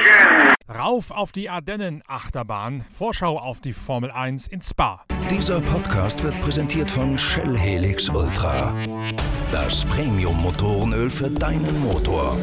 engine. Rauf auf die Ardennen-Achterbahn. Vorschau auf die Formel 1 in Spa. Dieser Podcast wird präsentiert von Shell Helix Ultra. Das Premium-Motorenöl für deinen Motor.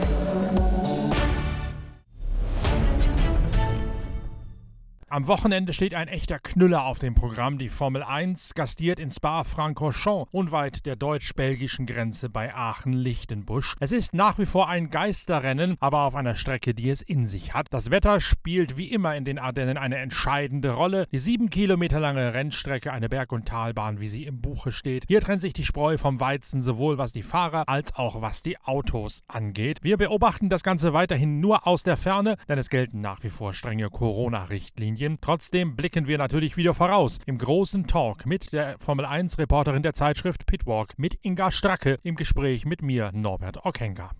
Am Wochenende steht ein echter Knüller auf dem Programm. Die Formel 1 gastiert in Spa-Francorchamps, unweit der deutsch-belgischen Grenze bei Aachen-Lichtenbusch. Es ist nach wie vor ein Geisterrennen, aber auf einer Strecke, die es in sich hat. Das Wetter spielt wie immer in den Ardennen eine entscheidende Rolle. Die sieben Kilometer lange Rennstrecke, eine Berg- und Talbahn, wie sie im Buche steht. Hier trennt sich die Spreu vom Weizen, sowohl was die Fahrer als auch was die Autos angeht. Wir beobachten das Ganze weiterhin nur aus der Ferne, denn es gelten nach wie vor strenge Corona-Richtlinien. Trotzdem blicken wir natürlich wieder voraus im großen Talk mit der Formel 1 Reporterin der Zeitschrift Pitwalk, mit Inga Stracke im Gespräch mit mir, Norbert Okenga.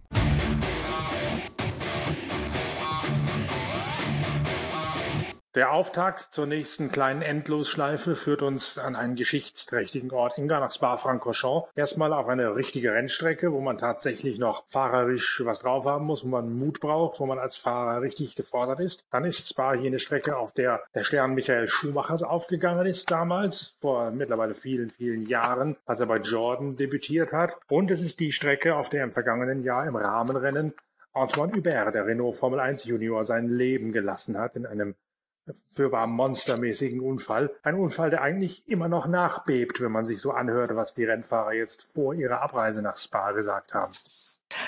Der Auftakt zur nächsten kleinen Endlosschleife führt uns an einen geschichtsträchtigen Ort Inga nach Spa-Francorchamps. Erstmal auf eine richtige Rennstrecke, wo man tatsächlich noch fahrerisch was drauf haben muss, wo man Mut braucht, wo man als Fahrer richtig gefordert ist. Dann ist Spa hier eine Strecke, auf der der Stern Michael Schumachers aufgegangen ist damals, vor mittlerweile vielen, vielen Jahren, als er bei Jordan debütiert hat. Und es ist die Strecke, auf der im vergangenen Jahr im Rahmenrennen Antoine Hubert, der Renault Formel 1 Junior, sein Leben gelassen hat in einem für war monstermäßigen Unfall. Ein Unfall, der eigentlich immer noch nachbebt, wenn man sich so anhört, was die Rennfahrer jetzt vor ihrer Abreise nach Spa gesagt haben.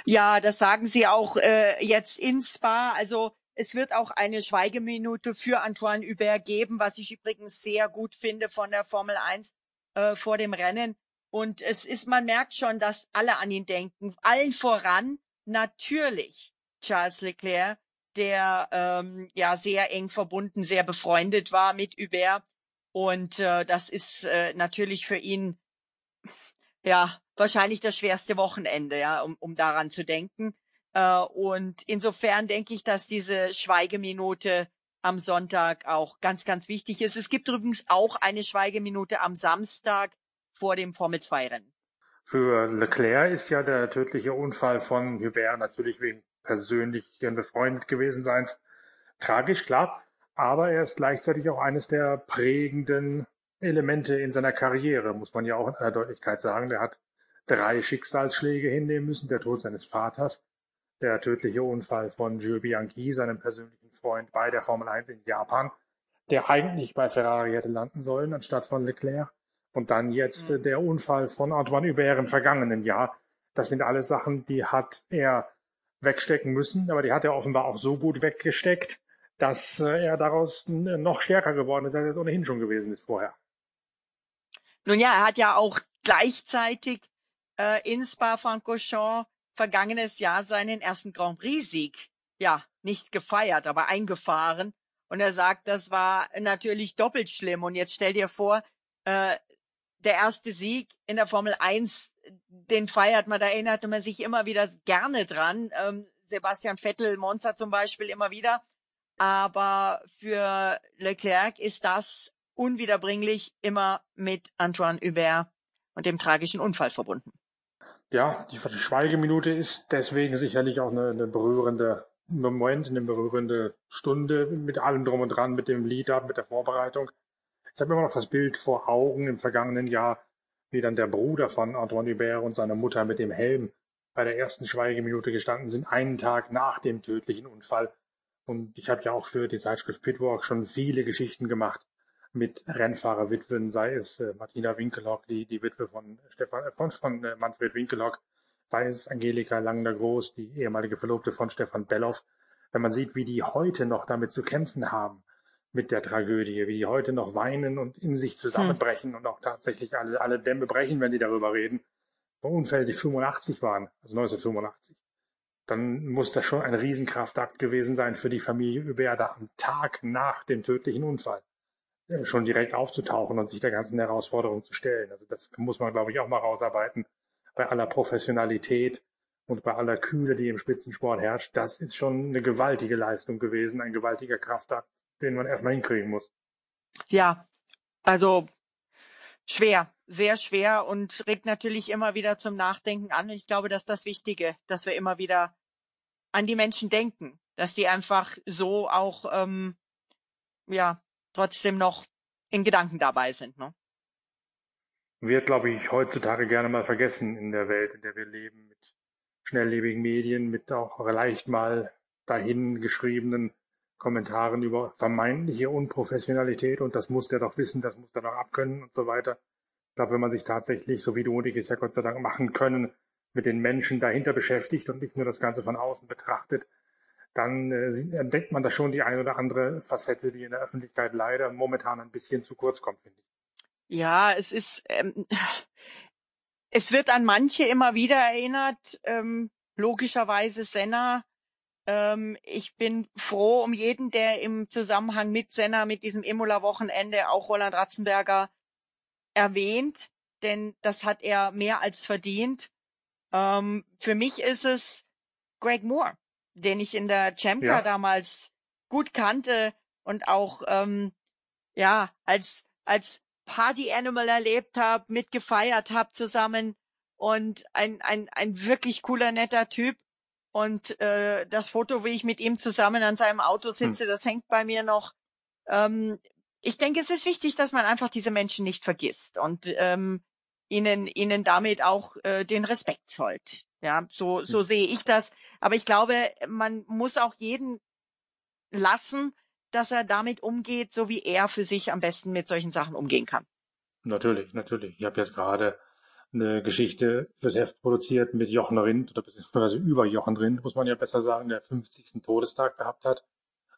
Ja, das sagen sie auch äh, jetzt in Spa. Also es wird auch eine Schweigeminute für Antoine Hubert geben, was ich übrigens sehr gut finde von der Formel 1 äh, vor dem Rennen. Und es ist, man merkt schon, dass alle an ihn denken. Allen voran natürlich Charles Leclerc, der ähm, ja sehr eng verbunden, sehr befreundet war mit Hubert. Und äh, das ist äh, natürlich für ihn ja wahrscheinlich das schwerste Wochenende, ja, um, um daran zu denken. Äh, und insofern denke ich, dass diese Schweigeminute am Sonntag auch ganz, ganz wichtig ist. Es gibt übrigens auch eine Schweigeminute am Samstag vor dem Formel 2 Rennen. Für Leclerc ist ja der tödliche Unfall von Hubert natürlich wegen persönlich gern befreundet gewesen seins tragisch, klar. Aber er ist gleichzeitig auch eines der prägenden Elemente in seiner Karriere, muss man ja auch in aller Deutlichkeit sagen. Der hat drei Schicksalsschläge hinnehmen müssen. Der Tod seines Vaters, der tödliche Unfall von Jules Bianchi, seinem persönlichen Freund bei der Formel 1 in Japan, der eigentlich bei Ferrari hätte landen sollen, anstatt von Leclerc. Und dann jetzt mhm. der Unfall von Antoine Hubert im vergangenen Jahr. Das sind alles Sachen, die hat er wegstecken müssen, aber die hat er offenbar auch so gut weggesteckt, dass äh, er daraus noch stärker geworden ist, als er es ohnehin schon gewesen ist vorher. Nun ja, er hat ja auch gleichzeitig äh, in Spa-Francorchamps vergangenes Jahr seinen ersten Grand Prix-Sieg, ja, nicht gefeiert, aber eingefahren. Und er sagt, das war natürlich doppelt schlimm. Und jetzt stell dir vor, äh, der erste Sieg in der Formel 1, den feiert man, da erinnerte man sich immer wieder gerne dran. Ähm, Sebastian Vettel, Monza zum Beispiel immer wieder. Aber für Leclerc ist das unwiederbringlich immer mit Antoine Hubert und dem tragischen Unfall verbunden. Ja, die Schweigeminute ist deswegen sicherlich auch eine, eine berührende Moment, eine berührende Stunde mit allem drum und dran, mit dem Lied ab, mit der Vorbereitung. Ich habe immer noch das Bild vor Augen im vergangenen Jahr, wie dann der Bruder von Antoine Hubert und seine Mutter mit dem Helm bei der ersten Schweigeminute gestanden sind, einen Tag nach dem tödlichen Unfall. Und ich habe ja auch für die Zeitschrift Pitwalk schon viele Geschichten gemacht mit Rennfahrerwitwen, sei es äh, Martina Winkelhock, die, die Witwe von Stefan, äh, von, von äh, Manfred Winkelhock, sei es Angelika Langner-Groß, die ehemalige Verlobte von Stefan Belloff. Wenn man sieht, wie die heute noch damit zu kämpfen haben, mit der Tragödie, wie die heute noch weinen und in sich zusammenbrechen hm. und auch tatsächlich alle, alle Dämme brechen, wenn die darüber reden, von Unfällen, die 85 waren, also 1985. Dann muss das schon ein Riesenkraftakt gewesen sein für die Familie Überda am Tag nach dem tödlichen Unfall äh, schon direkt aufzutauchen und sich der ganzen Herausforderung zu stellen. Also das muss man, glaube ich, auch mal rausarbeiten. Bei aller Professionalität und bei aller Kühle, die im Spitzensport herrscht, das ist schon eine gewaltige Leistung gewesen, ein gewaltiger Kraftakt den man erstmal hinkriegen muss. Ja, also schwer, sehr schwer und regt natürlich immer wieder zum Nachdenken an. Und ich glaube, das ist das Wichtige, dass wir immer wieder an die Menschen denken, dass die einfach so auch ähm, ja trotzdem noch in Gedanken dabei sind. Ne? Wird, glaube ich, heutzutage gerne mal vergessen in der Welt, in der wir leben, mit schnelllebigen Medien, mit auch leicht mal dahin geschriebenen Kommentaren über vermeintliche Unprofessionalität und das muss der doch wissen, das muss der doch abkönnen und so weiter. Ich glaube, wenn man sich tatsächlich, so wie du und ich es ja Gott sei Dank machen können, mit den Menschen dahinter beschäftigt und nicht nur das Ganze von außen betrachtet, dann äh, entdeckt man da schon die eine oder andere Facette, die in der Öffentlichkeit leider momentan ein bisschen zu kurz kommt, finde ich. Ja, es ist, ähm, es wird an manche immer wieder erinnert, ähm, logischerweise Senna. Ähm, ich bin froh um jeden, der im Zusammenhang mit Senna, mit diesem Imola-Wochenende auch Roland Ratzenberger erwähnt, denn das hat er mehr als verdient. Ähm, für mich ist es Greg Moore den ich in der Chamka ja. damals gut kannte und auch ähm, ja als als Party Animal erlebt habe, mitgefeiert habe zusammen und ein ein ein wirklich cooler netter Typ und äh, das Foto, wie ich mit ihm zusammen an seinem Auto hm. sitze, hm. das hängt bei mir noch. Ähm, ich denke, es ist wichtig, dass man einfach diese Menschen nicht vergisst und ähm, ihnen ihnen damit auch äh, den Respekt zollt. Ja, so, so hm. sehe ich das. Aber ich glaube, man muss auch jeden lassen, dass er damit umgeht, so wie er für sich am besten mit solchen Sachen umgehen kann. Natürlich, natürlich. Ich habe jetzt gerade eine Geschichte fürs Heft produziert mit Jochen Rindt oder beziehungsweise über Jochen Rindt, muss man ja besser sagen, der 50. Todestag gehabt hat,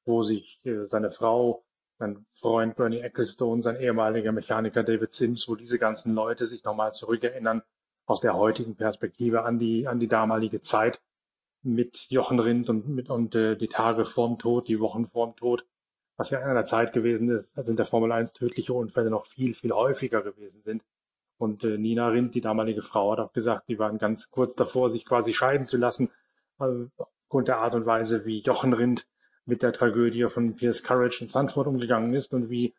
wo sich äh, seine Frau, sein Freund Bernie Ecclestone, sein ehemaliger Mechaniker David Sims, wo diese ganzen Leute sich nochmal zurückerinnern, aus der heutigen Perspektive an die, an die damalige Zeit mit Jochen Rindt und, mit, und äh, die Tage vorm Tod, die Wochen vorm Tod, was ja in einer Zeit gewesen ist, als in der Formel 1 tödliche Unfälle noch viel, viel häufiger gewesen sind. Und äh, Nina Rindt, die damalige Frau, hat auch gesagt, die waren ganz kurz davor, sich quasi scheiden zu lassen, äh, aufgrund der Art und Weise, wie Jochen Rindt mit der Tragödie von Piers Courage in Sanford umgegangen ist und wie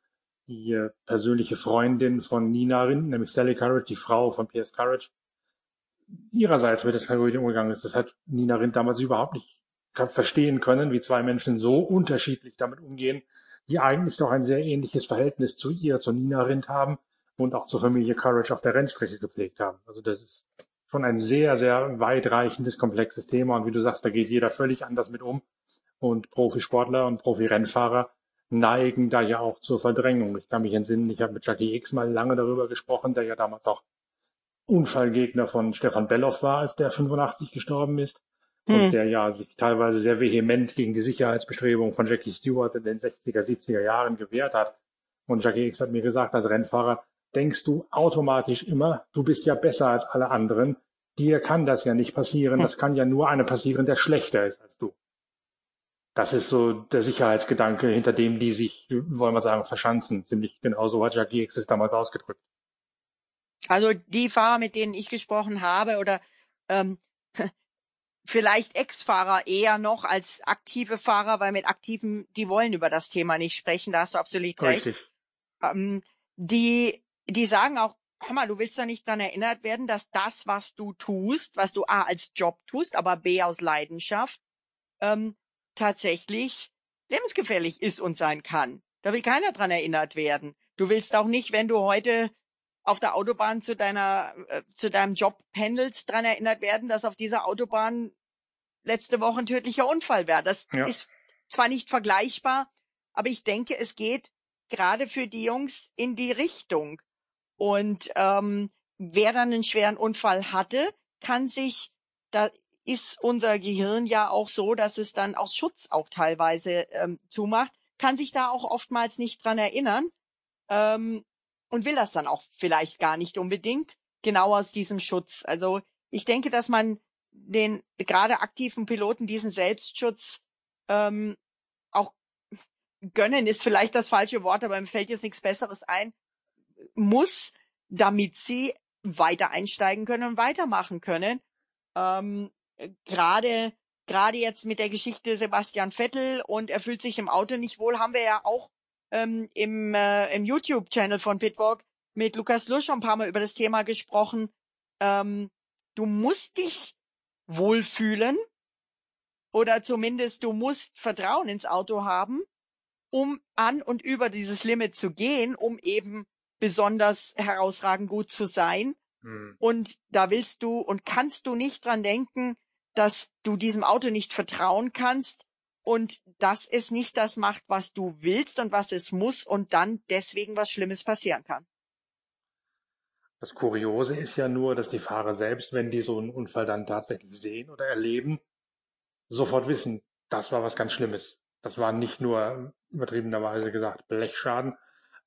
die äh, persönliche Freundin von Nina Rindt, nämlich Sally Courage, die Frau von Piers Courage, ihrerseits mit der Tragödie umgegangen ist. Das hat Nina Rindt damals überhaupt nicht verstehen können, wie zwei Menschen so unterschiedlich damit umgehen, die eigentlich doch ein sehr ähnliches Verhältnis zu ihr, zu Nina Rindt haben und auch zur Familie Courage auf der Rennstrecke gepflegt haben. Also das ist schon ein sehr, sehr weitreichendes, komplexes Thema. Und wie du sagst, da geht jeder völlig anders mit um. Und Profisportler und Profirennfahrer neigen da ja auch zur Verdrängung. Ich kann mich entsinnen, ich habe mit Jackie X mal lange darüber gesprochen, der ja damals auch Unfallgegner von Stefan Belloff war, als der 85 gestorben ist. Und hm. der ja sich teilweise sehr vehement gegen die Sicherheitsbestrebungen von Jackie Stewart in den 60er, 70er Jahren gewehrt hat. Und Jackie X hat mir gesagt, als Rennfahrer denkst du automatisch immer, du bist ja besser als alle anderen. Dir kann das ja nicht passieren. Hm. Das kann ja nur einem passieren, der schlechter ist als du. Das ist so der Sicherheitsgedanke, hinter dem die sich, wollen wir sagen, verschanzen. Ziemlich genau so hat Jackie X es damals ausgedrückt. Also die Fahrer, mit denen ich gesprochen habe oder ähm, vielleicht Ex-Fahrer eher noch als aktive Fahrer, weil mit aktiven, die wollen über das Thema nicht sprechen, da hast du absolut recht. Ähm, die, die sagen auch, hör mal, du willst doch nicht dran erinnert werden, dass das, was du tust, was du A als Job tust, aber B aus Leidenschaft, ähm, tatsächlich lebensgefährlich ist und sein kann. Da will keiner dran erinnert werden. Du willst auch nicht, wenn du heute auf der Autobahn zu deiner, äh, zu deinem Job pendelst, dran erinnert werden, dass auf dieser Autobahn letzte Woche ein tödlicher Unfall wäre. Das ja. ist zwar nicht vergleichbar, aber ich denke, es geht gerade für die Jungs in die Richtung. Und ähm, wer dann einen schweren Unfall hatte, kann sich, da ist unser Gehirn ja auch so, dass es dann aus Schutz auch teilweise ähm, zumacht, kann sich da auch oftmals nicht dran erinnern. Ähm, und will das dann auch vielleicht gar nicht unbedingt, genau aus diesem Schutz. Also ich denke, dass man den gerade aktiven Piloten diesen Selbstschutz ähm, auch gönnen, ist vielleicht das falsche Wort, aber mir fällt jetzt nichts Besseres ein, muss, damit sie weiter einsteigen können und weitermachen können. Ähm, gerade gerade jetzt mit der Geschichte Sebastian Vettel und er fühlt sich im Auto nicht wohl, haben wir ja auch ähm, im, äh, im YouTube-Channel von Pitwalk mit Lukas Lusch schon ein paar Mal über das Thema gesprochen. Ähm, du musst dich wohlfühlen oder zumindest du musst Vertrauen ins Auto haben, um an und über dieses Limit zu gehen, um eben besonders herausragend gut zu sein. Hm. Und da willst du und kannst du nicht dran denken, dass du diesem Auto nicht vertrauen kannst und dass es nicht das macht, was du willst und was es muss und dann deswegen was Schlimmes passieren kann. Das Kuriose ist ja nur, dass die Fahrer selbst, wenn die so einen Unfall dann tatsächlich sehen oder erleben, sofort wissen, das war was ganz Schlimmes. Das war nicht nur übertriebenerweise gesagt Blechschaden,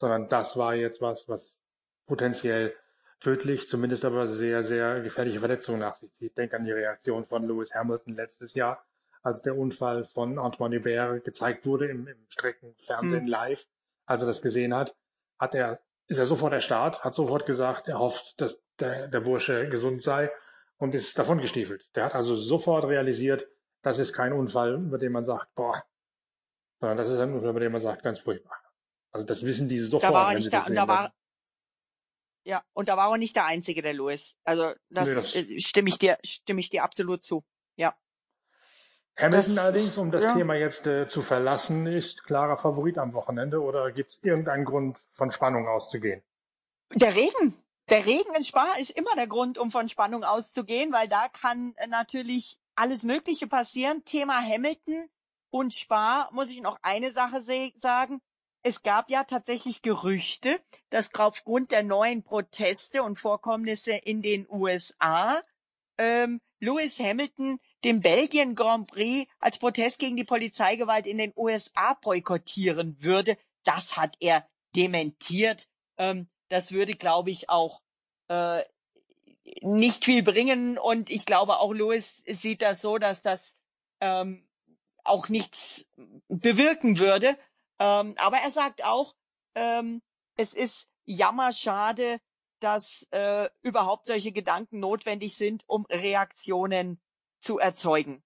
sondern das war jetzt was, was potenziell tödlich, zumindest aber sehr, sehr gefährliche Verletzungen nach sich zieht. Denk an die Reaktion von Lewis Hamilton letztes Jahr, als der Unfall von Antoine Hubert gezeigt wurde im, im Streckenfernsehen mhm. live. Als er das gesehen hat, hat er, ist er sofort erstarrt, hat sofort gesagt, er hofft, dass der, der Bursche gesund sei und ist davon gestiefelt. Der hat also sofort realisiert, das ist kein Unfall, über den man sagt, boah, sondern das ist ein Unfall, über den man sagt, ganz furchtbar. Also das wissen die sofort. Da war er nicht da, da war, ja, und da war er nicht der Einzige, der Lewis. Also das, nee, das äh, stimme ich dir, stimme ich dir absolut zu. Ja. Hamilton das, allerdings, um das ja. Thema jetzt äh, zu verlassen, ist klarer Favorit am Wochenende oder gibt es irgendeinen Grund, von Spannung auszugehen? Der Regen. Der Regen in Spa ist immer der Grund, um von Spannung auszugehen, weil da kann äh, natürlich alles Mögliche passieren. Thema Hamilton und Spa muss ich noch eine Sache sagen es gab ja tatsächlich Gerüchte, dass aufgrund der neuen Proteste und Vorkommnisse in den USA ähm, Lewis Hamilton den Belgien Grand Prix als Protest gegen die Polizeigewalt in den USA boykottieren würde. Das hat er dementiert. Ähm, das würde, glaube ich, auch äh, nicht viel bringen. Und ich glaube, auch Lewis sieht das so, dass das ähm, auch nichts bewirken würde. Ähm, aber er sagt auch, ähm, es ist jammerschade, dass äh, überhaupt solche Gedanken notwendig sind, um Reaktionen zu erzeugen.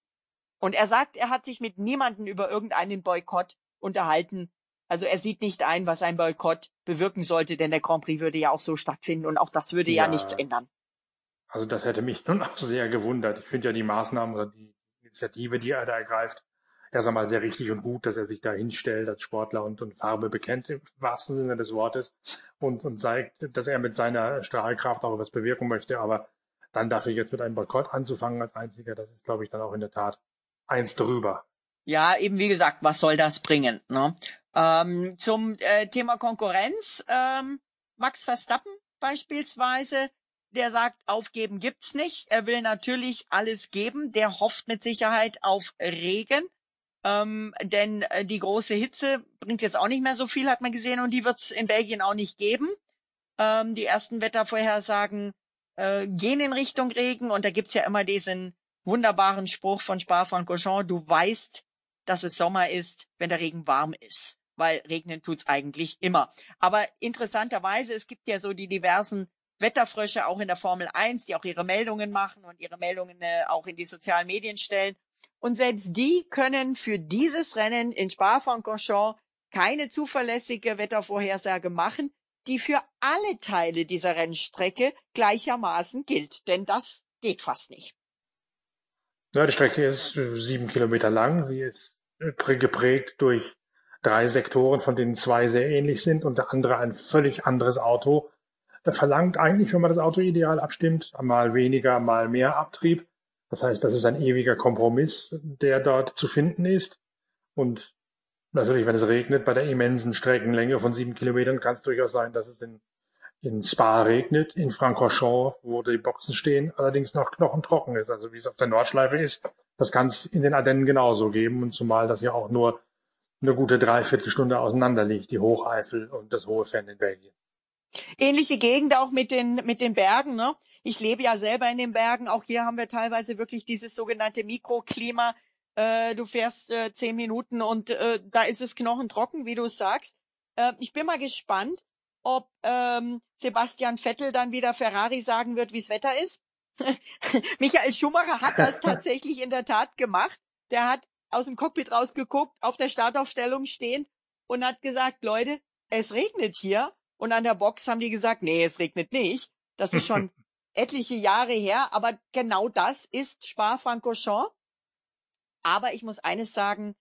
Und er sagt, er hat sich mit niemanden über irgendeinen Boykott unterhalten. Also er sieht nicht ein, was ein Boykott bewirken sollte, denn der Grand Prix würde ja auch so stattfinden und auch das würde ja, ja nichts ändern. Also das hätte mich nun auch sehr gewundert. Ich finde ja die Maßnahmen oder die Initiative, die er da ergreift, erst einmal sehr richtig und gut, dass er sich da hinstellt als Sportler und, und Farbe bekennt, im wahrsten Sinne des Wortes, und, und zeigt, dass er mit seiner Strahlkraft auch etwas bewirken möchte. Aber dann dafür jetzt mit einem Boykott anzufangen als einziger, das ist, glaube ich, dann auch in der Tat eins drüber. Ja, eben wie gesagt, was soll das bringen? Ne? Ähm, zum äh, Thema Konkurrenz, ähm, Max Verstappen beispielsweise, der sagt, aufgeben gibt's nicht. Er will natürlich alles geben. Der hofft mit Sicherheit auf Regen. Ähm, denn äh, die große Hitze bringt jetzt auch nicht mehr so viel, hat man gesehen, und die wird es in Belgien auch nicht geben. Ähm, die ersten Wettervorhersagen äh, gehen in Richtung Regen und da gibt's ja immer diesen wunderbaren Spruch von Spa-Francorchamps, du weißt, dass es Sommer ist, wenn der Regen warm ist, weil regnen tut's eigentlich immer. Aber interessanterweise, es gibt ja so die diversen Wetterfrösche auch in der Formel 1, die auch ihre Meldungen machen und ihre Meldungen äh, auch in die sozialen Medien stellen. Und selbst die können für dieses Rennen in Spa-Francorchamps keine zuverlässige Wettervorhersage machen, die für alle Teile dieser Rennstrecke gleichermaßen gilt. Denn das geht fast nicht. Ja, die Strecke ist äh, sieben Kilometer lang. Sie ist äh, geprägt durch drei Sektoren, von denen zwei sehr ähnlich sind und der andere ein völlig anderes Auto verlangt eigentlich, wenn man das Auto ideal abstimmt, mal weniger, mal mehr Abtrieb. Das heißt, das ist ein ewiger Kompromiss, der dort zu finden ist. Und natürlich, wenn es regnet, bei der immensen Streckenlänge von sieben Kilometern, kann es durchaus sein, dass es in, in Spa regnet, in Francorchamps, wo die Boxen stehen, allerdings noch knochentrocken ist, also wie es auf der Nordschleife ist. Das kann es in den Ardennen genauso geben. Und zumal das ja auch nur eine gute Dreiviertelstunde auseinander liegt, die Hocheifel und das Hohe Fern in Belgien. Ähnliche Gegend auch mit den, mit den Bergen. Ne? Ich lebe ja selber in den Bergen. Auch hier haben wir teilweise wirklich dieses sogenannte Mikroklima. Äh, du fährst äh, zehn Minuten und äh, da ist es knochentrocken, wie du sagst. Äh, ich bin mal gespannt, ob ähm, Sebastian Vettel dann wieder Ferrari sagen wird, wie's Wetter ist. Michael Schumacher hat das tatsächlich in der Tat gemacht. Der hat aus dem Cockpit rausgeguckt, auf der Startaufstellung stehen und hat gesagt, Leute, es regnet hier. Und an der Box haben die gesagt, nee, es regnet nicht. Das ist schon etliche Jahre her, aber genau das ist Spa-Francorchamps. Aber ich muss eines sagen,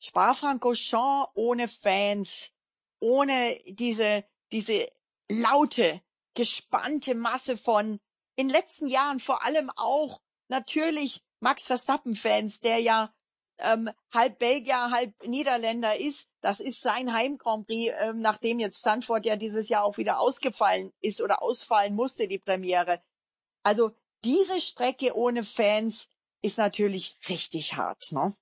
Spa-Francorchamps ohne Fans, ohne diese, diese laute, gespannte Masse von, in letzten Jahren vor allem auch natürlich Max Verstappen-Fans, der ja ähm, halb Belgier, halb Niederländer ist. Das ist sein Heim Grand Prix, ähm, nachdem jetzt Sanford ja dieses Jahr auch wieder ausgefallen ist oder ausfallen musste, die Premiere. Also diese Strecke ohne Fans ist natürlich richtig hart, ne?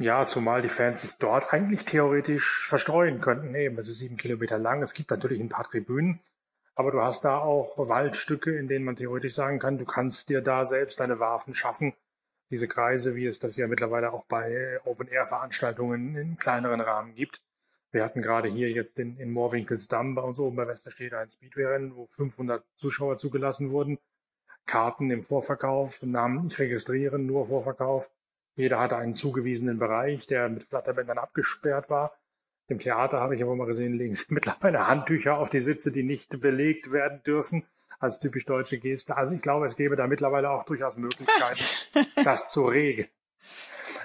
Ja, zumal die Fans sich dort eigentlich theoretisch verstreuen könnten. Eben, es ist sieben Kilometer lang. Es gibt natürlich ein paar Tribünen, aber du hast da auch Waldstücke, in denen man theoretisch sagen kann, du kannst dir da selbst deine Waffen schaffen. Diese Kreise, wie es das ja mittlerweile auch bei Open-Air-Veranstaltungen in kleineren Rahmen gibt. Wir hatten gerade hier jetzt in, in Moorwinkelsdamm bei uns oben bei Westerstedt ein Speedway-Rennen, wo 500 Zuschauer zugelassen wurden. Karten im Vorverkauf, Namen nicht registrieren, nur Vorverkauf. Jeder hatte einen zugewiesenen Bereich, der mit Flatterbändern abgesperrt war. Im Theater habe ich aber mal gesehen, legen sie mittlerweile Handtücher auf die Sitze, die nicht belegt werden dürfen, als typisch deutsche Geste. Also ich glaube, es gäbe da mittlerweile auch durchaus Möglichkeiten, das zu regeln.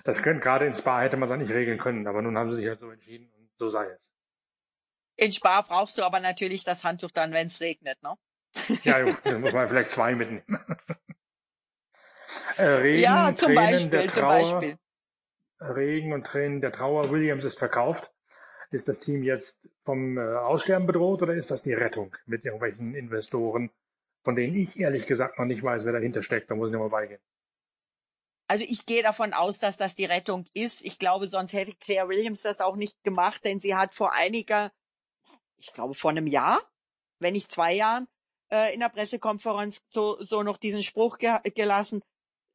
Das können gerade in Spa hätte man es nicht regeln können, aber nun haben sie sich halt so entschieden und so sei es. In Spa brauchst du aber natürlich das Handtuch dann, wenn es regnet, ne? Ja, dann muss man vielleicht zwei mitnehmen. Äh, Regen, ja, zum Tränen Beispiel, der zum Trauer, Beispiel. Regen und Tränen der Trauer. Williams ist verkauft. Ist das Team jetzt vom äh, Aussterben bedroht oder ist das die Rettung mit irgendwelchen Investoren, von denen ich ehrlich gesagt noch nicht weiß, wer dahinter steckt? Da muss ich nochmal beigehen. Also ich gehe davon aus, dass das die Rettung ist. Ich glaube, sonst hätte Claire Williams das auch nicht gemacht, denn sie hat vor einiger, ich glaube vor einem Jahr, wenn nicht zwei Jahren, äh, in der Pressekonferenz so, so noch diesen Spruch ge gelassen,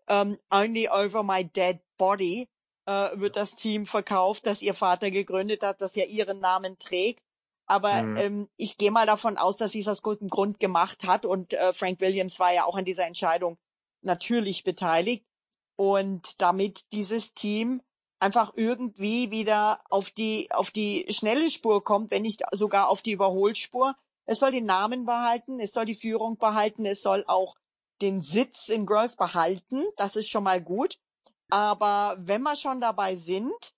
um, Only over my dead body äh, wird das Team verkauft, das ihr Vater gegründet hat, das ja ihren Namen trägt. Aber Mhm. ähm, ich gehe mal davon aus, dass sie es aus gutem Grund gemacht hat und äh, Frank Williams war ja auch an dieser Entscheidung natürlich beteiligt. Und damit dieses Team einfach irgendwie wieder auf die, auf die schnelle Spur kommt, wenn nicht sogar auf die Überholspur. Es soll den Namen behalten, es soll die Führung behalten, es soll auch den Sitz in Grove behalten. Das ist schon mal gut. Aber wenn wir schon dabei sind,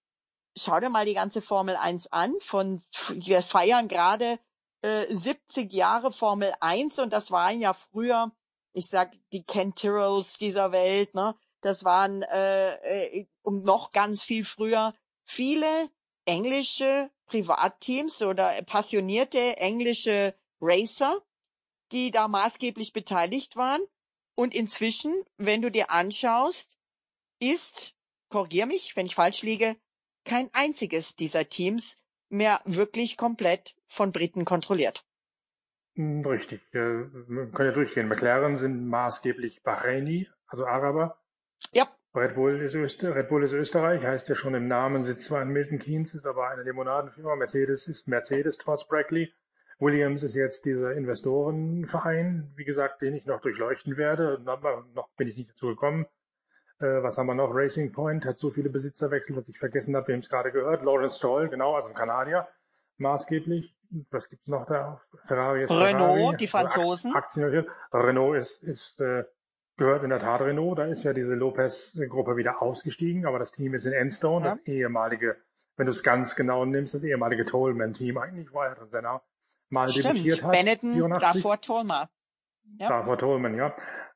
schau dir mal die ganze Formel 1 an. Von, wir feiern gerade äh, 70 Jahre Formel 1 und das waren ja früher, ich sag, die Ken Tyrrells dieser Welt, ne? Das waren äh, äh, um noch ganz viel früher viele englische Privatteams oder passionierte englische Racer, die da maßgeblich beteiligt waren. Und inzwischen, wenn du dir anschaust, ist, korrigier mich, wenn ich falsch liege, kein einziges dieser Teams mehr wirklich komplett von Briten kontrolliert. Hm, Richtig. Äh, Wir können ja durchgehen. McLaren sind maßgeblich Bahraini, also Araber. Ja, Red Bull ist, Öster Red Bull ist Österreich, heißt ja schon im Namen, sitzt zwar in Milton Keynes, ist aber eine Limonadenfirma. Mercedes ist Mercedes trotz Brackley. Williams ist jetzt dieser Investorenverein, wie gesagt, den ich noch durchleuchten werde. Aber noch bin ich nicht dazu gekommen. Äh, was haben wir noch? Racing Point hat so viele Besitzerwechsel, dass ich vergessen habe, wem es gerade gehört. Lawrence Stroll, genau, also ein Kanadier, maßgeblich. Was gibt's noch da? Ferrari ist Renault, Ferrari. die Franzosen. Aktien. Renault ist, ist äh, gehört in der Tat Renault. Da ist ja diese Lopez-Gruppe wieder ausgestiegen, aber das Team ist in Enstone, Ja. das ehemalige, wenn du es ganz genau nimmst, das ehemalige Tollman-Team. Eigentlich war ja drin, Senna mal debütiert stimmt. hat. Benetton 84. davor Tolma. Ja. Davor Tolman, ja.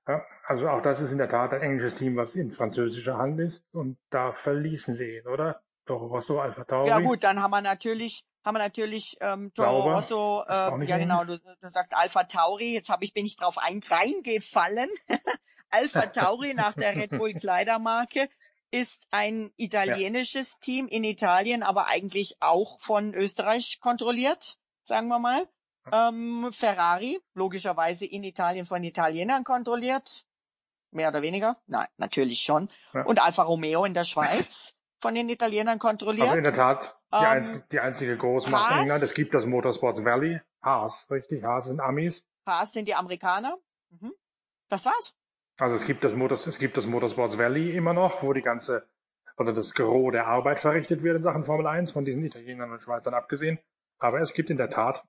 ja. Also auch das ist in der Tat ein englisches Team, was in französischer Hand ist. Und da verließen sie ihn, oder? Toro Rosso, Alpha Tauri. Ja gut, dann haben wir natürlich, haben wir natürlich ähm, Toro Sauber. Rosso, äh, ja genau, du, du sagst Alpha Tauri, jetzt habe ich bin ich drauf ein, reingefallen. Alpha Tauri nach der Red Bull Kleidermarke ist ein italienisches Team in Italien, aber eigentlich auch von Österreich kontrolliert, sagen wir mal. Ähm, Ferrari, logischerweise in Italien von Italienern kontrolliert. Mehr oder weniger? Nein, natürlich schon. Ja. Und Alfa Romeo in der Schweiz von den Italienern kontrolliert. Also in der Tat die, Ähm, einz die einzige Großmacht in? England. Es gibt das Motorsports Valley. Haas, richtig. Haas sind Amis. Haas sind die Amerikaner. Mhm. Das war's. Also es gibt das Motors, es gibt das Motorsports Valley immer noch, wo die ganze, oder das Gros der Arbeit verrichtet wird in Sachen Formel 1, von diesen Italienern und Schweizern abgesehen. Aber es gibt in der Tat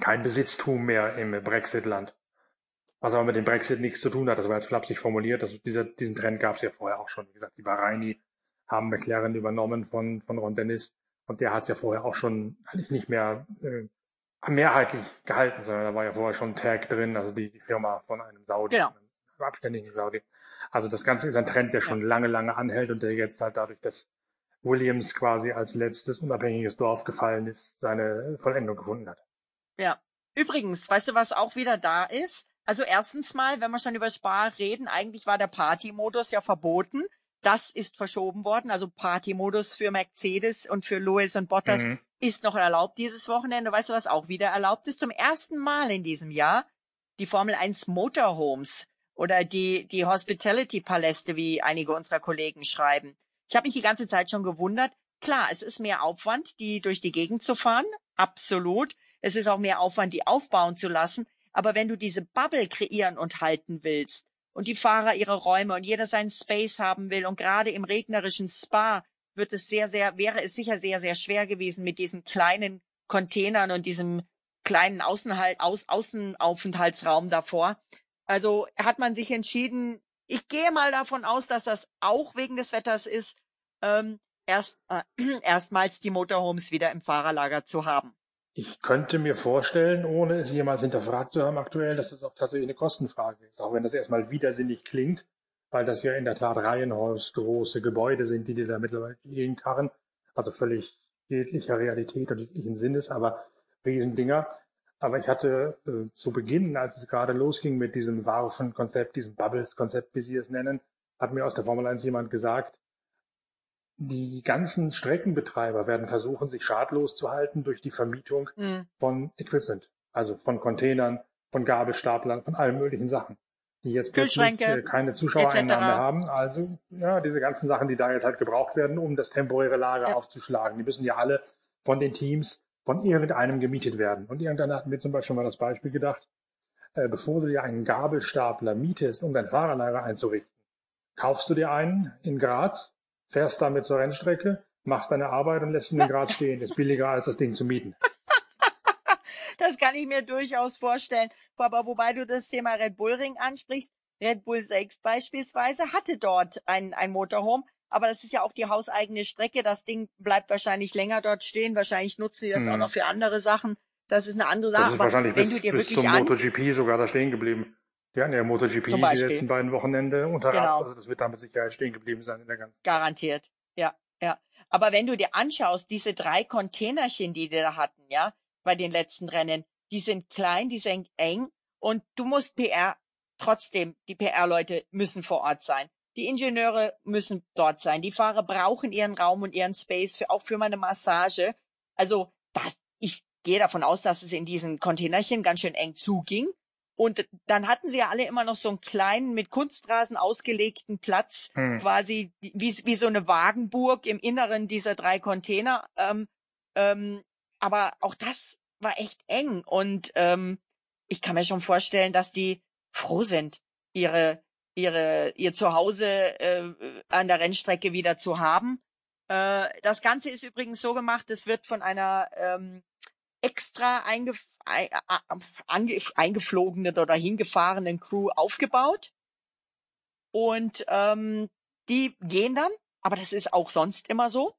kein Besitztum mehr im Brexit-Land. Was aber mit dem Brexit nichts zu tun hat. Das war jetzt flapsig formuliert. Das, dieser, diesen Trend gab es ja vorher auch schon. Wie gesagt, die Bahraini haben McLaren übernommen von, von Ron Dennis. Und der hat es ja vorher auch schon eigentlich nicht mehr äh, mehrheitlich gehalten, sondern da war ja vorher schon Tag drin, also die, die Firma von einem Saudi, Genau. einem abständigen Saudi. Also das Ganze ist ein Trend, der schon lange, lange anhält und der jetzt halt dadurch, dass Williams quasi als letztes unabhängiges Dorf gefallen ist, seine Vollendung gefunden hat. Ja. Übrigens, weißt du, was auch wieder da ist? Also erstens mal, wenn wir schon über Spa reden, eigentlich war der Party-Modus ja verboten. Das ist verschoben worden. Also Party-Modus für Mercedes und für Lewis und Bottas Mhm. ist noch erlaubt dieses Wochenende. Weißt du, was auch wieder erlaubt ist? Zum ersten Mal in diesem Jahr die Formel 1 Motorhomes oder die, die Hospitality-Paläste, wie einige unserer Kollegen schreiben. Ich habe mich die ganze Zeit schon gewundert. Klar, es ist mehr Aufwand, die durch die Gegend zu fahren. Absolut. Es ist auch mehr Aufwand, die aufbauen zu lassen. Aber wenn du diese Bubble kreieren und halten willst und die Fahrer ihre Räume und jeder seinen Space haben will und gerade im regnerischen Spa wird es sehr, sehr, wäre es sicher sehr, sehr schwer gewesen mit diesen kleinen Containern und diesem kleinen Außenhalt, Aus, Außenaufenthaltsraum davor. Also hat man sich entschieden, ich gehe mal davon aus, dass das auch wegen des Wetters ist, ähm, erst äh, erstmals die Motorhomes wieder im Fahrerlager zu haben. Ich könnte mir vorstellen, ohne es jemals hinterfragt zu haben aktuell, dass das auch tatsächlich eine Kostenfrage ist. Auch wenn das erstmal widersinnig klingt, weil das ja in der Tat reihenhausgroße Gebäude sind, die dir da mittlerweile gegenkarren. Also völlig jeglicher Realität und jeglichen Sinnes, aber Riesendinger. Aber ich hatte äh, zu Beginn, als es gerade losging mit diesem Warfen-Konzept, diesem Bubbles-Konzept, wie Sie es nennen, hat mir aus der Formel 1 jemand gesagt, die ganzen Streckenbetreiber werden versuchen, sich schadlos zu halten durch die Vermietung Hm. von Equipment, also von Containern, von Gabelstaplern, von allen möglichen Sachen, die jetzt plötzlich äh, keine Zuschauereinnahmen mehr haben. Also ja, diese ganzen Sachen, die da jetzt halt gebraucht werden, um das temporäre Lager Ja. aufzuschlagen, die müssen ja alle von den Teams von irgendeinem gemietet werden. Und irgendwann hatten wir zum Beispiel mal das Beispiel gedacht, äh, bevor du dir einen Gabelstapler mietest, um dein Fahrerlager einzurichten, kaufst du dir einen in Graz, fährst damit zur Rennstrecke, machst deine Arbeit und lässt ihn in Graz stehen. Ist billiger, als das Ding zu mieten. Das kann ich mir durchaus vorstellen. Aber wobei du das Thema Red Bull Ring ansprichst, Red Bull 6 beispielsweise hatte dort ein, ein Motorhome, aber das ist ja auch die hauseigene Strecke. Das Ding bleibt wahrscheinlich länger dort stehen. Wahrscheinlich nutzen sie das Mhm. auch noch für andere Sachen. Das ist eine andere Sache. Das ist wahrscheinlich bis, bis zum MotoGP sogar da stehen geblieben. Die hatten ja MotoGP die letzten beiden Wochenende unter. Genau. Also das wird damit Sicherheit stehen geblieben sein in der ganzen. Garantiert. Ja, ja. Aber wenn du dir anschaust, diese drei Containerchen, die die da hatten, ja, bei den letzten Rennen, die sind klein, die sind eng und du musst PR, trotzdem, die PR-Leute müssen vor Ort sein. Die Ingenieure müssen dort sein. Die Fahrer brauchen ihren Raum und ihren Space für, auch für meine Massage. Also, das, ich gehe davon aus, dass es in diesen Containerchen ganz schön eng zuging. Und dann hatten sie ja alle immer noch so einen kleinen, mit Kunstrasen ausgelegten Platz, Hm. quasi wie, wie so eine Wagenburg im Inneren dieser drei Container. Ähm, ähm, aber auch das war echt eng. Und ähm, ich kann mir schon vorstellen, dass die froh sind, ihre, ihre, ihr Zuhause äh, an der Rennstrecke wieder zu haben. Äh, das Ganze ist übrigens so gemacht, es wird von einer ähm, extra eingef eingeflogenen oder hingefahrenen Crew aufgebaut. Und ähm, die gehen dann, aber das ist auch sonst immer so.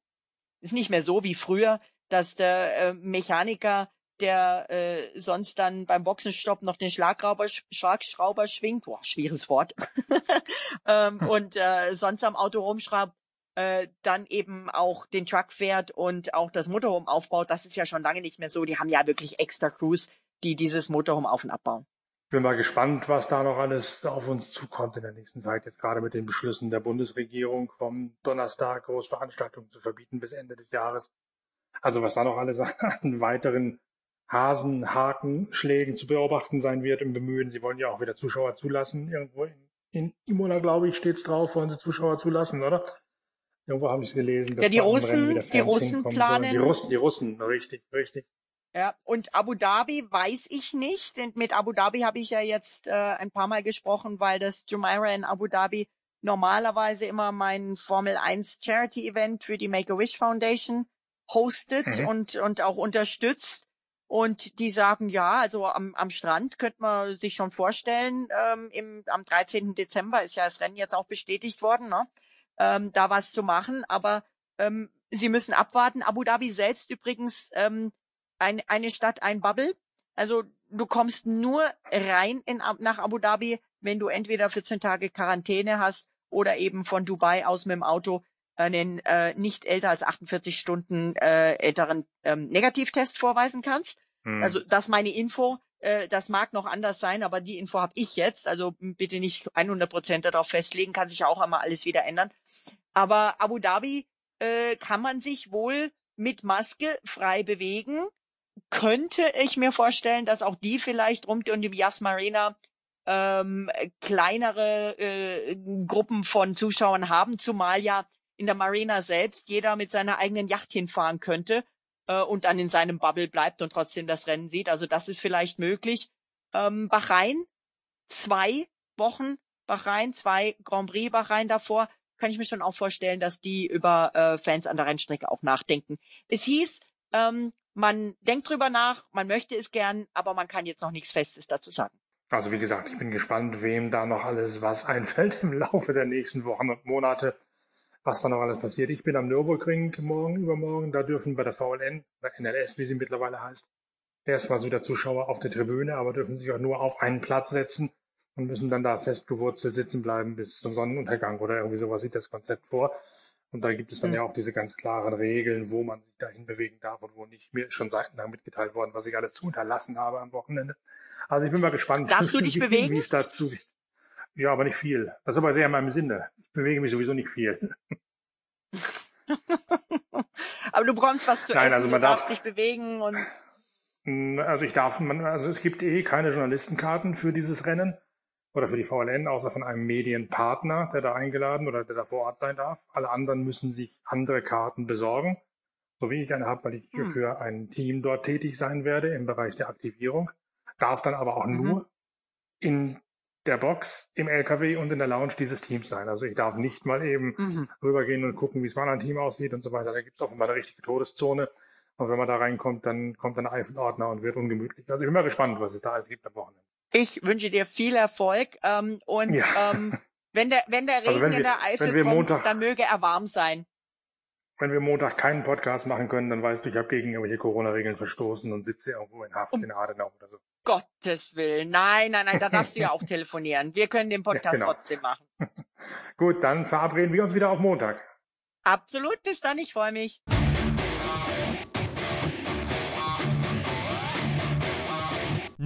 Ist nicht mehr so wie früher, dass der äh, Mechaniker, der äh, sonst dann beim Boxenstopp noch den Schlagschrauber, Schlagschrauber schwingt, boah, schwieriges Wort, ähm, Hm. und äh, sonst am Auto rumschraubt, äh, dann eben auch den Truck fährt und auch das Motorhome aufbaut. Das ist ja schon lange nicht mehr so. Die haben ja wirklich extra Crews, die dieses Motorhome auf und abbauen. Bin mal gespannt, was da noch alles auf uns zukommt in der nächsten Zeit. Jetzt gerade mit den Beschlüssen der Bundesregierung vom Donnerstag Großveranstaltungen zu verbieten bis Ende des Jahres. Also was da noch alles an weiteren Hasen, Haken, Schlägen zu beobachten sein wird im Bemühen. Sie wollen ja auch wieder Zuschauer zulassen. Irgendwo in, in Imola, glaube ich, steht's drauf, wollen sie Zuschauer zulassen, oder? Irgendwo habe ich es gelesen. dass Ja, die Russen- die Russen planen-. Die Russen, die Russen, richtig, richtig. Ja, und Abu Dhabi weiß ich nicht. Denn mit Abu Dhabi habe ich ja jetzt äh, ein paar Mal gesprochen, weil das Jumeirah in Abu Dhabi normalerweise immer mein Formel 1 Charity Event für die Make-A-Wish Foundation hostet Mhm. und, und auch unterstützt. Und die sagen, ja, also am, am Strand könnte man sich schon vorstellen, ähm, im, am 13. Dezember ist ja das Rennen jetzt auch bestätigt worden, ne? Ähm, da was zu machen. Aber ähm, sie müssen abwarten. Abu Dhabi selbst übrigens ähm, ein, eine Stadt, ein Bubble. Also du kommst nur rein in, nach Abu Dhabi, wenn du entweder 14 Tage Quarantäne hast oder eben von Dubai aus mit dem Auto einen äh, nicht älter als 48 Stunden äh, älteren ähm, Negativtest vorweisen kannst. Hm. Also das meine Info. Äh, das mag noch anders sein, aber die Info habe ich jetzt. Also bitte nicht 100 Prozent darauf festlegen, kann sich auch einmal alles wieder ändern. Aber Abu Dhabi äh, kann man sich wohl mit Maske frei bewegen. Könnte ich mir vorstellen, dass auch die vielleicht rund um die Yas Marina ähm, kleinere äh, Gruppen von Zuschauern haben, zumal ja in der Marina selbst jeder mit seiner eigenen Yacht hinfahren könnte äh, und dann in seinem Bubble bleibt und trotzdem das Rennen sieht. Also das ist vielleicht möglich. Ähm, Bahrain, zwei Wochen Bahrain, zwei Grand Prix Bahrain davor, kann ich mir schon auch vorstellen, dass die über äh, Fans an der Rennstrecke auch nachdenken. Es hieß, ähm, man denkt drüber nach, man möchte es gern, aber man kann jetzt noch nichts Festes dazu sagen. Also wie gesagt, ich bin gespannt, wem da noch alles was einfällt im Laufe der nächsten Wochen und Monate was da noch alles passiert. Ich bin am Nürburgring morgen, übermorgen. Da dürfen bei der VLN, bei NLS, wie sie mittlerweile heißt, erstmal so der Zuschauer auf der Tribüne, aber dürfen sich auch nur auf einen Platz setzen und müssen dann da festgewurzelt sitzen bleiben bis zum Sonnenuntergang oder irgendwie sowas sieht das Konzept vor. Und da gibt es dann mhm. ja auch diese ganz klaren Regeln, wo man sich dahin bewegen darf und wo nicht. Mir ist schon seitenlang mitgeteilt worden, was ich alles zu unterlassen habe am Wochenende. Also ich bin mal gespannt, Darfst du dich wie, bewegen? wie es dazu geht. Ja, aber nicht viel. Das ist aber sehr in meinem Sinne. Ich bewege mich sowieso nicht viel. aber du bekommst was zu Nein, essen, also man du darf, darfst dich bewegen und. Hm, also ich darf, man, also es gibt eh keine Journalistenkarten für dieses Rennen oder für die VLN, außer von einem Medienpartner, der da eingeladen oder der da vor Ort sein darf. Alle anderen müssen sich andere Karten besorgen, so wie ich eine habe, weil ich hm. für ein Team dort tätig sein werde im Bereich der Aktivierung. Darf dann aber auch mhm. nur in der Box, im LKW und in der Lounge dieses Teams sein. Also ich darf nicht mal eben mhm. rübergehen und gucken, wie es mal ein Team aussieht und so weiter. Da gibt es offenbar eine richtige Todeszone. Und wenn man da reinkommt, dann kommt ein Eifelordner und wird ungemütlich. Also ich bin mal gespannt, was es da alles gibt am Wochenende. Ich wünsche dir viel Erfolg. Ähm, und ja. ähm, wenn der, wenn der Regen also wenn wir, in der Eifel kommt, Montag, dann möge er warm sein. Wenn wir Montag keinen Podcast machen können, dann weißt du, ich habe gegen irgendwelche Corona-Regeln verstoßen und sitze irgendwo in Haft um, in Adenau oder so. Gottes Willen. Nein, nein, nein, da darfst du ja auch telefonieren. Wir können den Podcast ja, genau. trotzdem machen. Gut, dann verabreden wir uns wieder auf Montag. Absolut, bis dann, ich freue mich.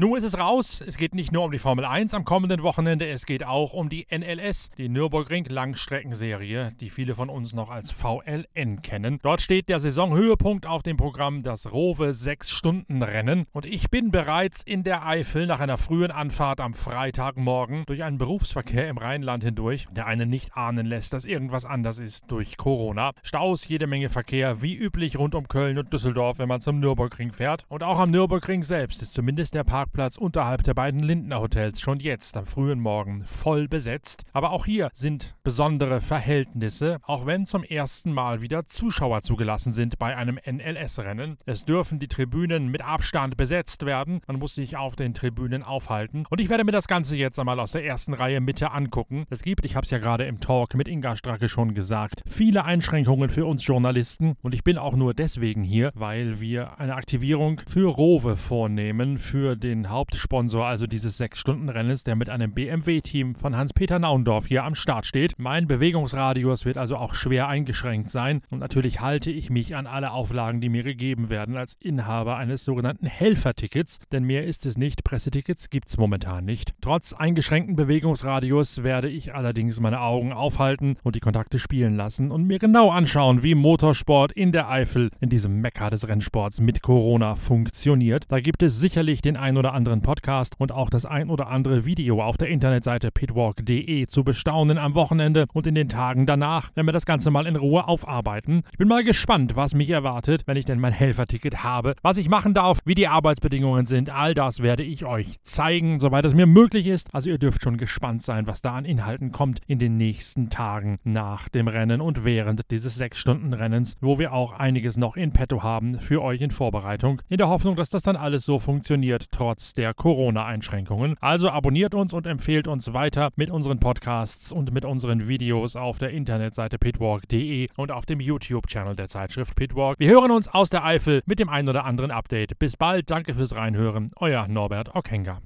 Nun ist es raus. Es geht nicht nur um die Formel 1 am kommenden Wochenende, es geht auch um die NLS, die Nürburgring Langstreckenserie, die viele von uns noch als VLN kennen. Dort steht der Saisonhöhepunkt auf dem Programm, das Rowe 6-Stunden-Rennen. Und ich bin bereits in der Eifel nach einer frühen Anfahrt am Freitagmorgen durch einen Berufsverkehr im Rheinland hindurch, der einen nicht ahnen lässt, dass irgendwas anders ist durch Corona. Staus, jede Menge Verkehr, wie üblich rund um Köln und Düsseldorf, wenn man zum Nürburgring fährt. Und auch am Nürburgring selbst ist zumindest der Park Parkplatz unterhalb der beiden Lindner Hotels schon jetzt am frühen Morgen voll besetzt. Aber auch hier sind besondere Verhältnisse, auch wenn zum ersten Mal wieder Zuschauer zugelassen sind bei einem NLS-Rennen. Es dürfen die Tribünen mit Abstand besetzt werden. Man muss sich auf den Tribünen aufhalten. Und ich werde mir das Ganze jetzt einmal aus der ersten Reihe Mitte angucken. Es gibt, ich habe es ja gerade im Talk mit Inga Stracke schon gesagt, viele Einschränkungen für uns Journalisten. Und ich bin auch nur deswegen hier, weil wir eine Aktivierung für Rowe vornehmen, für den den Hauptsponsor, also dieses Sechs-Stunden-Rennens, der mit einem BMW-Team von Hans-Peter Naundorf hier am Start steht. Mein Bewegungsradius wird also auch schwer eingeschränkt sein und natürlich halte ich mich an alle Auflagen, die mir gegeben werden als Inhaber eines sogenannten Helfertickets, denn mehr ist es nicht. Pressetickets gibt es momentan nicht. Trotz eingeschränkten Bewegungsradius werde ich allerdings meine Augen aufhalten und die Kontakte spielen lassen und mir genau anschauen, wie Motorsport in der Eifel, in diesem Mekka des Rennsports mit Corona funktioniert. Da gibt es sicherlich den ein oder anderen Podcast und auch das ein oder andere Video auf der Internetseite pitwalk.de zu bestaunen am Wochenende und in den Tagen danach, wenn wir das Ganze mal in Ruhe aufarbeiten. Ich bin mal gespannt, was mich erwartet, wenn ich denn mein Helferticket habe, was ich machen darf, wie die Arbeitsbedingungen sind. All das werde ich euch zeigen, soweit es mir möglich ist. Also ihr dürft schon gespannt sein, was da an Inhalten kommt in den nächsten Tagen nach dem Rennen und während dieses 6-Stunden-Rennens, wo wir auch einiges noch in petto haben für euch in Vorbereitung. In der Hoffnung, dass das dann alles so funktioniert, trotz trotz der Corona-Einschränkungen. Also abonniert uns und empfehlt uns weiter mit unseren Podcasts und mit unseren Videos auf der Internetseite pitwalk.de und auf dem YouTube-Channel der Zeitschrift Pitwalk. Wir hören uns aus der Eifel mit dem ein oder anderen Update. Bis bald, danke fürs Reinhören. Euer Norbert Ockenger.